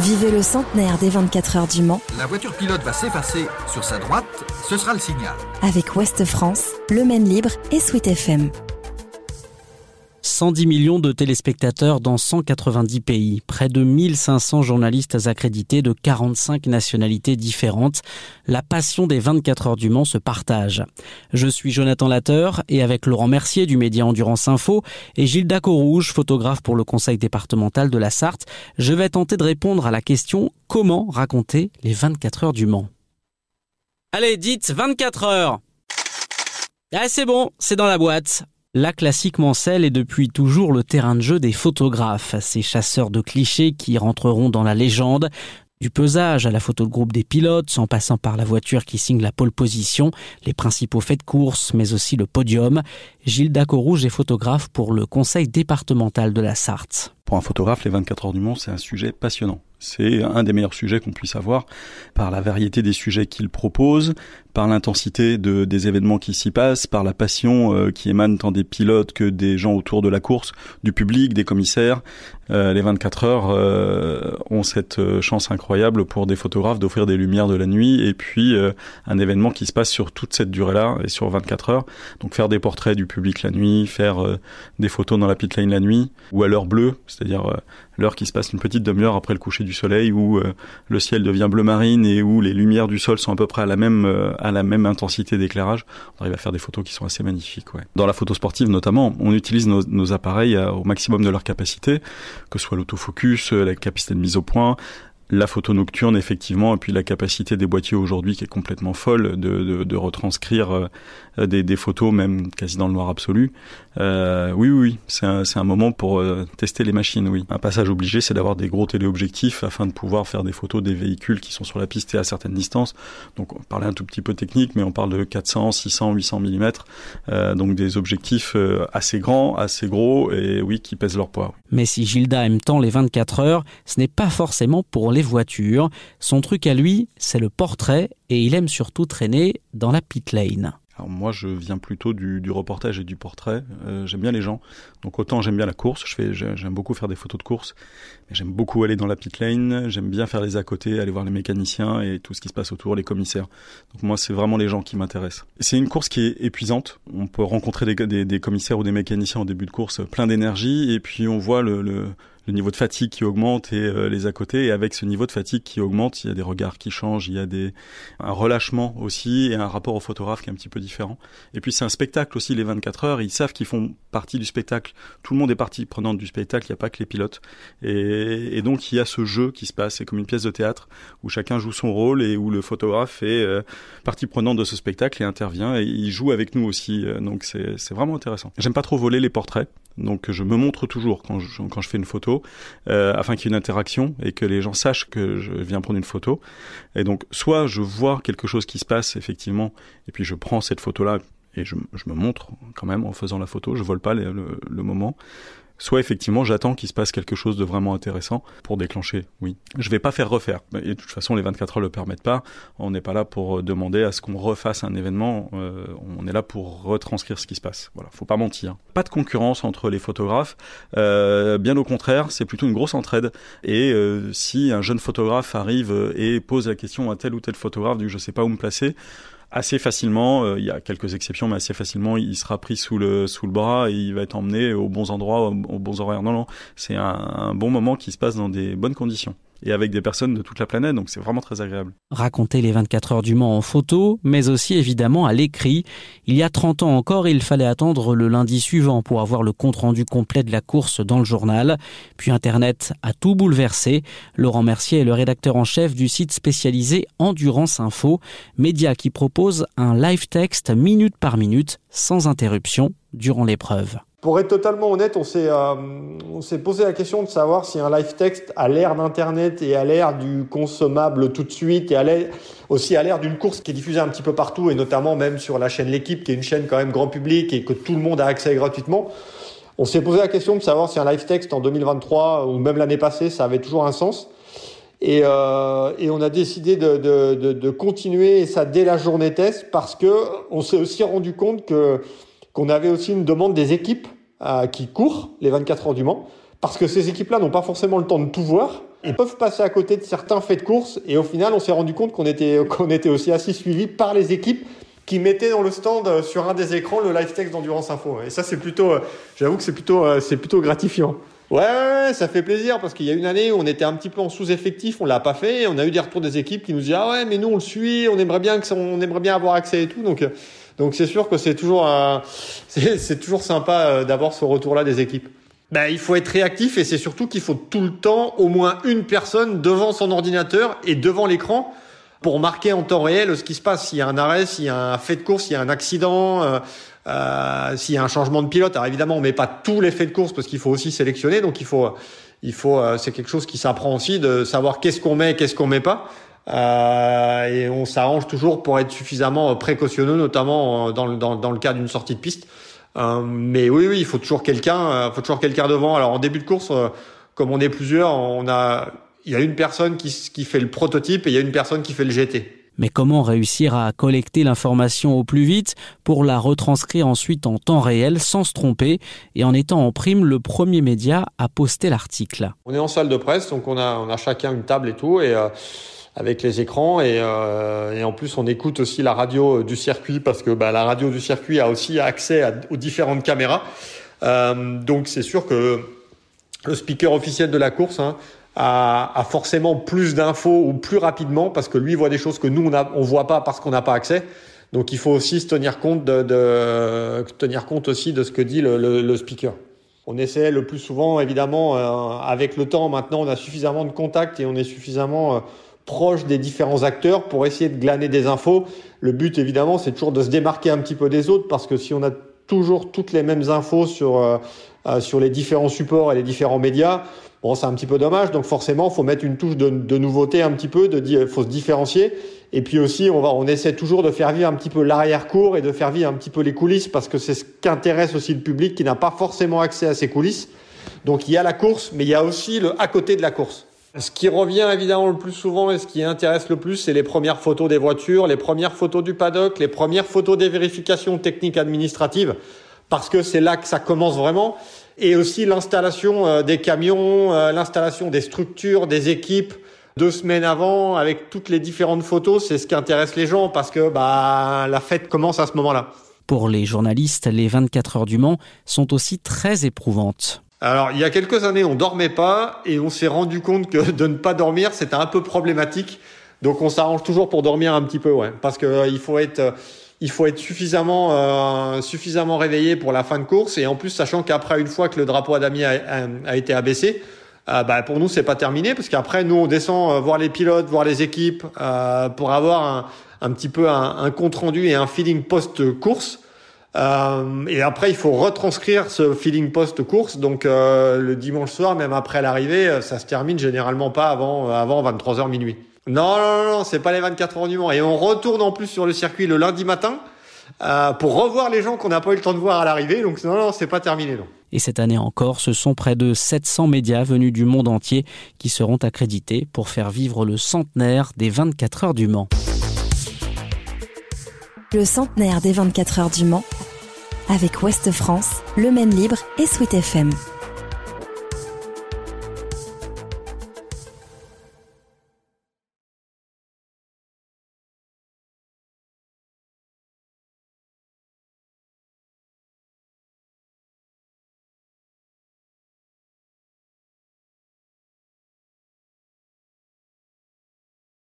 Vivez le centenaire des 24 heures du Mans. La voiture pilote va s'effacer sur sa droite, ce sera le signal. Avec Ouest France, Le Maine Libre et Sweet FM. 110 millions de téléspectateurs dans 190 pays, près de 1500 journalistes accrédités de 45 nationalités différentes. La passion des 24 heures du Mans se partage. Je suis Jonathan Latteur et avec Laurent Mercier du média Endurance Info et Gilles Dacorouge, photographe pour le conseil départemental de la Sarthe, je vais tenter de répondre à la question comment raconter les 24 heures du Mans? Allez, dites 24 heures. Ah, c'est bon, c'est dans la boîte. La classique Mancelle est depuis toujours le terrain de jeu des photographes, ces chasseurs de clichés qui rentreront dans la légende. Du pesage à la photo de groupe des pilotes, en passant par la voiture qui signe la pole position, les principaux faits de course, mais aussi le podium. Gilles Dacorouge est photographe pour le conseil départemental de la Sarthe. Pour un photographe, les 24 heures du Mans, c'est un sujet passionnant. C'est un des meilleurs sujets qu'on puisse avoir par la variété des sujets qu'il propose, par l'intensité de, des événements qui s'y passent, par la passion euh, qui émane tant des pilotes que des gens autour de la course, du public, des commissaires. Euh, les 24 heures euh, ont cette chance incroyable pour des photographes d'offrir des lumières de la nuit et puis un événement qui se passe sur toute cette durée-là et sur 24 heures. Donc faire des portraits du public la nuit, faire des photos dans la pit lane la nuit ou à l'heure bleue, c'est-à-dire l'heure qui se passe une petite demi-heure après le coucher du soleil où le ciel devient bleu marine et où les lumières du sol sont à peu près à la même à la même intensité d'éclairage, on arrive à faire des photos qui sont assez magnifiques. Dans la photo sportive notamment, on utilise nos, nos appareils au maximum de leur capacité, que ce soit l'autofocus, la capacité de mise au point, la photo nocturne effectivement et puis la capacité des boîtiers aujourd'hui qui est complètement folle de, de, retranscrire euh, des, photos même quasi dans le noir absolu. Euh, oui oui, c'est un, un, moment pour euh, tester les machines oui. Un passage obligé c'est d'avoir des gros téléobjectifs afin de pouvoir faire des photos des véhicules qui sont sur la piste et à certaines distances. Donc on parlait un tout petit peu technique mais on parle de 400 600 800 mm donc des objectifs assez grands assez gros et oui qui pèsent leur poids. Mais si Gilda aime tant les 24 heures ce n'est pas forcément pour les voitures. Son truc à lui, c'est le portrait et il aime surtout traîner dans la pit lane. Alors moi, je viens plutôt du, reportage et du portrait. Euh, j'aime bien les gens. Donc autant j'aime bien la course. Je fais, j'aime beaucoup faire des photos de course. Mais j'aime beaucoup aller dans la pit lane. J'aime bien faire les à côté, aller voir les mécaniciens et tout ce qui se passe autour, les commissaires. Donc moi, c'est vraiment les gens qui m'intéressent. C'est une course qui est épuisante. On peut rencontrer des, commissaires ou des mécaniciens au début de course plein d'énergie et puis on voit le le niveau de fatigue qui augmente et euh, les à côté. Et avec ce niveau de fatigue qui augmente il y a des regards qui changent il y a des un relâchement aussi et un rapport au photographe qui est un petit peu différent. Et puis c'est un spectacle aussi les 24 heures. Ils savent qu'ils font partie du spectacle. Tout le monde est partie prenante du spectacle. Il n'y a pas que les pilotes. Et, donc il y a ce jeu qui se passe. C'est comme une pièce de théâtre où chacun joue son rôle et où le photographe est euh, partie prenante de ce spectacle et intervient et il joue avec nous aussi euh, donc c'est vraiment intéressant. J'aime pas trop voler les portraits donc je me montre toujours quand je, quand je fais une photo euh, afin qu'il y ait une interaction et que les gens sachent que je viens prendre une photo. Et donc soit je vois quelque chose qui se passe effectivement et puis je prends cette photo là et je, me montre quand même en faisant la photo. Je vole pas le moment soit effectivement j'attends qu'il se passe quelque chose de vraiment intéressant pour déclencher oui. Je vais pas faire refaire. Et de toute façon les 24 heures le permettent pas. On n'est pas là pour demander à ce qu'on refasse un événement. Euh, on est là pour retranscrire ce qui se passe. Voilà. Faut pas mentir. Pas de concurrence entre les photographes. Euh, bien au contraire c'est plutôt une grosse entraide. Et euh, si un jeune photographe arrive et pose la question à tel ou tel photographe du je sais pas où me placer assez facilement euh, il y a quelques exceptions mais assez facilement il sera pris sous le sous le bras et il va être emmené aux bons endroits aux, bons horaires. Non non c'est un bon moment qui se passe dans des bonnes conditions et avec des personnes de toute la planète donc c'est vraiment très agréable. Raconter les 24 heures du Mans en photo mais aussi évidemment à l'écrit. Il y a 30 ans encore il fallait attendre le lundi suivant pour avoir le compte rendu complet de la course dans le journal. Puis internet a tout bouleversé. Laurent Mercier est le rédacteur en chef du site spécialisé endurance info média qui propose un live texte minute par minute sans interruption durant l'épreuve Pour être totalement honnête, on s'est euh, posé la question de savoir si un live texte à l'ère d'Internet et à l'ère du consommable tout de suite et aussi à l'ère d'une course qui est diffusée un petit peu partout et notamment même sur la chaîne L'équipe qui est une chaîne quand même grand public et que tout le monde a accès gratuitement. On s'est posé la question de savoir si un live texte en 2023 ou même l'année passée, ça avait toujours un sens. Et, euh, et on a décidé de, continuer ça dès la journée test parce que on s'est aussi rendu compte que qu'on avait aussi une demande des équipes euh, qui courent les 24 heures du Mans parce que ces équipes-là n'ont pas forcément le temps de tout voir et peuvent passer à côté de certains faits de course. Et au final, on s'est rendu compte qu'on était, qu'on était aussi assez suivi par les équipes qui mettaient dans le stand euh, sur un des écrans le live text d'Endurance Info. Et ça, c'est plutôt, j'avoue que c'est plutôt, c'est plutôt gratifiant. Ouais, ouais, ça fait plaisir parce qu'il y a une année où on était un petit peu en sous-effectif, on l'a pas fait, on a eu des retours des équipes qui nous disaient ah ouais mais nous on le suit, on aimerait bien que on aimerait bien avoir accès et tout donc donc c'est sûr que c'est toujours c'est toujours sympa d'avoir ce retour là des équipes. Ben, il faut être réactif et c'est surtout qu'il faut tout le temps au moins une personne devant son ordinateur et devant l'écran pour marquer en temps réel ce qui se passe. S'il y a un arrêt, s'il y a un fait de course, s'il y a un accident, euh, euh, s'il y a un changement de pilote. Alors évidemment, on met pas tous les faits de course parce qu'il faut aussi sélectionner. Donc il faut, il faut, euh, c'est quelque chose qui s'apprend aussi de savoir qu'est-ce qu'on met, qu'est-ce qu'on met pas. Euh, et on s'arrange toujours pour être suffisamment précautionneux, notamment dans, dans, dans le cas d'une sortie de piste. Euh, mais oui, oui, il faut toujours quelqu'un, euh, faut toujours quelqu'un devant. Alors en début de course, euh, comme on est plusieurs, on a, il y a une personne qui, qui fait le prototype et il y a une personne qui fait le GT. Mais comment réussir à collecter l'information au plus vite pour la retranscrire ensuite en temps réel sans se tromper et en étant en prime le premier média à poster l'article? On est en salle de presse, donc on a, on a chacun une table et tout. Et avec les écrans et, euh, et, en plus on écoute aussi la radio du circuit parce que bah, la radio du circuit a aussi accès à, aux différentes caméras. Euh, donc c'est sûr que le speaker officiel de la course hein, a, forcément plus d'infos ou plus rapidement parce que lui voit des choses que nous on, a, on voit pas parce qu'on n'a pas accès. Donc il faut aussi se tenir compte de, de tenir compte aussi de ce que dit le, le, le speaker. On essaie le plus souvent, évidemment, euh, avec le temps. Maintenant, on a suffisamment de contacts et on est suffisamment euh, proche des différents acteurs pour essayer de glaner des infos. Le but, évidemment, c'est toujours de se démarquer un petit peu des autres parce que si on a toujours toutes les mêmes infos sur, euh, euh, sur les différents supports et les différents médias, c'est un petit peu dommage. Donc forcément, faut mettre une touche de, nouveauté un petit peu, de faut se différencier. Et puis aussi, on va, on essaie toujours de faire vivre un petit peu l'arrière-cours et de faire vivre un petit peu les coulisses parce que c'est ce qu'intéresse aussi le public qui n'a pas forcément accès à ces coulisses. Donc il y a la course, mais il y a aussi le à côté de la course. Ce qui revient évidemment le plus souvent et ce qui intéresse le plus, c'est les premières photos des voitures, les premières photos du paddock, les premières photos des vérifications techniques administratives, parce que c'est là que ça commence vraiment. Et aussi l'installation euh, des camions, euh, l'installation des structures, des équipes, deux semaines avant, avec toutes les différentes photos, c'est ce qui intéresse les gens, parce que bah, la fête commence à ce moment-là. Pour les journalistes, les 24 heures du Mans sont aussi très éprouvantes. Alors, il y a quelques années, on dormait pas et on s'est rendu compte que de ne pas dormir, c'était un peu problématique. Donc, on s'arrange toujours pour dormir un petit peu, ouais, parce que euh, il faut être, euh, il faut être suffisamment, euh, suffisamment réveillé pour la fin de course et en plus, sachant qu'après, une fois que le drapeau à damier a, été abaissé, euh, bah, pour nous, c'est pas terminé parce qu'après, nous, on descend euh, voir les pilotes, voir les équipes pour avoir un, un petit peu un, compte rendu et un feeling post course. Euh, et après, il faut retranscrire ce feeling post-course. Donc euh, le dimanche soir, même après l'arrivée, euh, ça se termine généralement pas avant, avant 23h minuit. Non, non, non, non c'est pas les 24 heures du Mans. Et on retourne en plus sur le circuit le lundi matin euh, pour revoir les gens qu'on n'a pas eu le temps de voir à l'arrivée. Donc non, non, c'est pas terminé. Non. Et cette année encore, ce sont près de 700 médias venus du monde entier qui seront accrédités pour faire vivre le centenaire des 24 heures du Mans. Le centenaire des 24 heures du Mans avec Ouest France, Le Maine Libre et Sweet FM.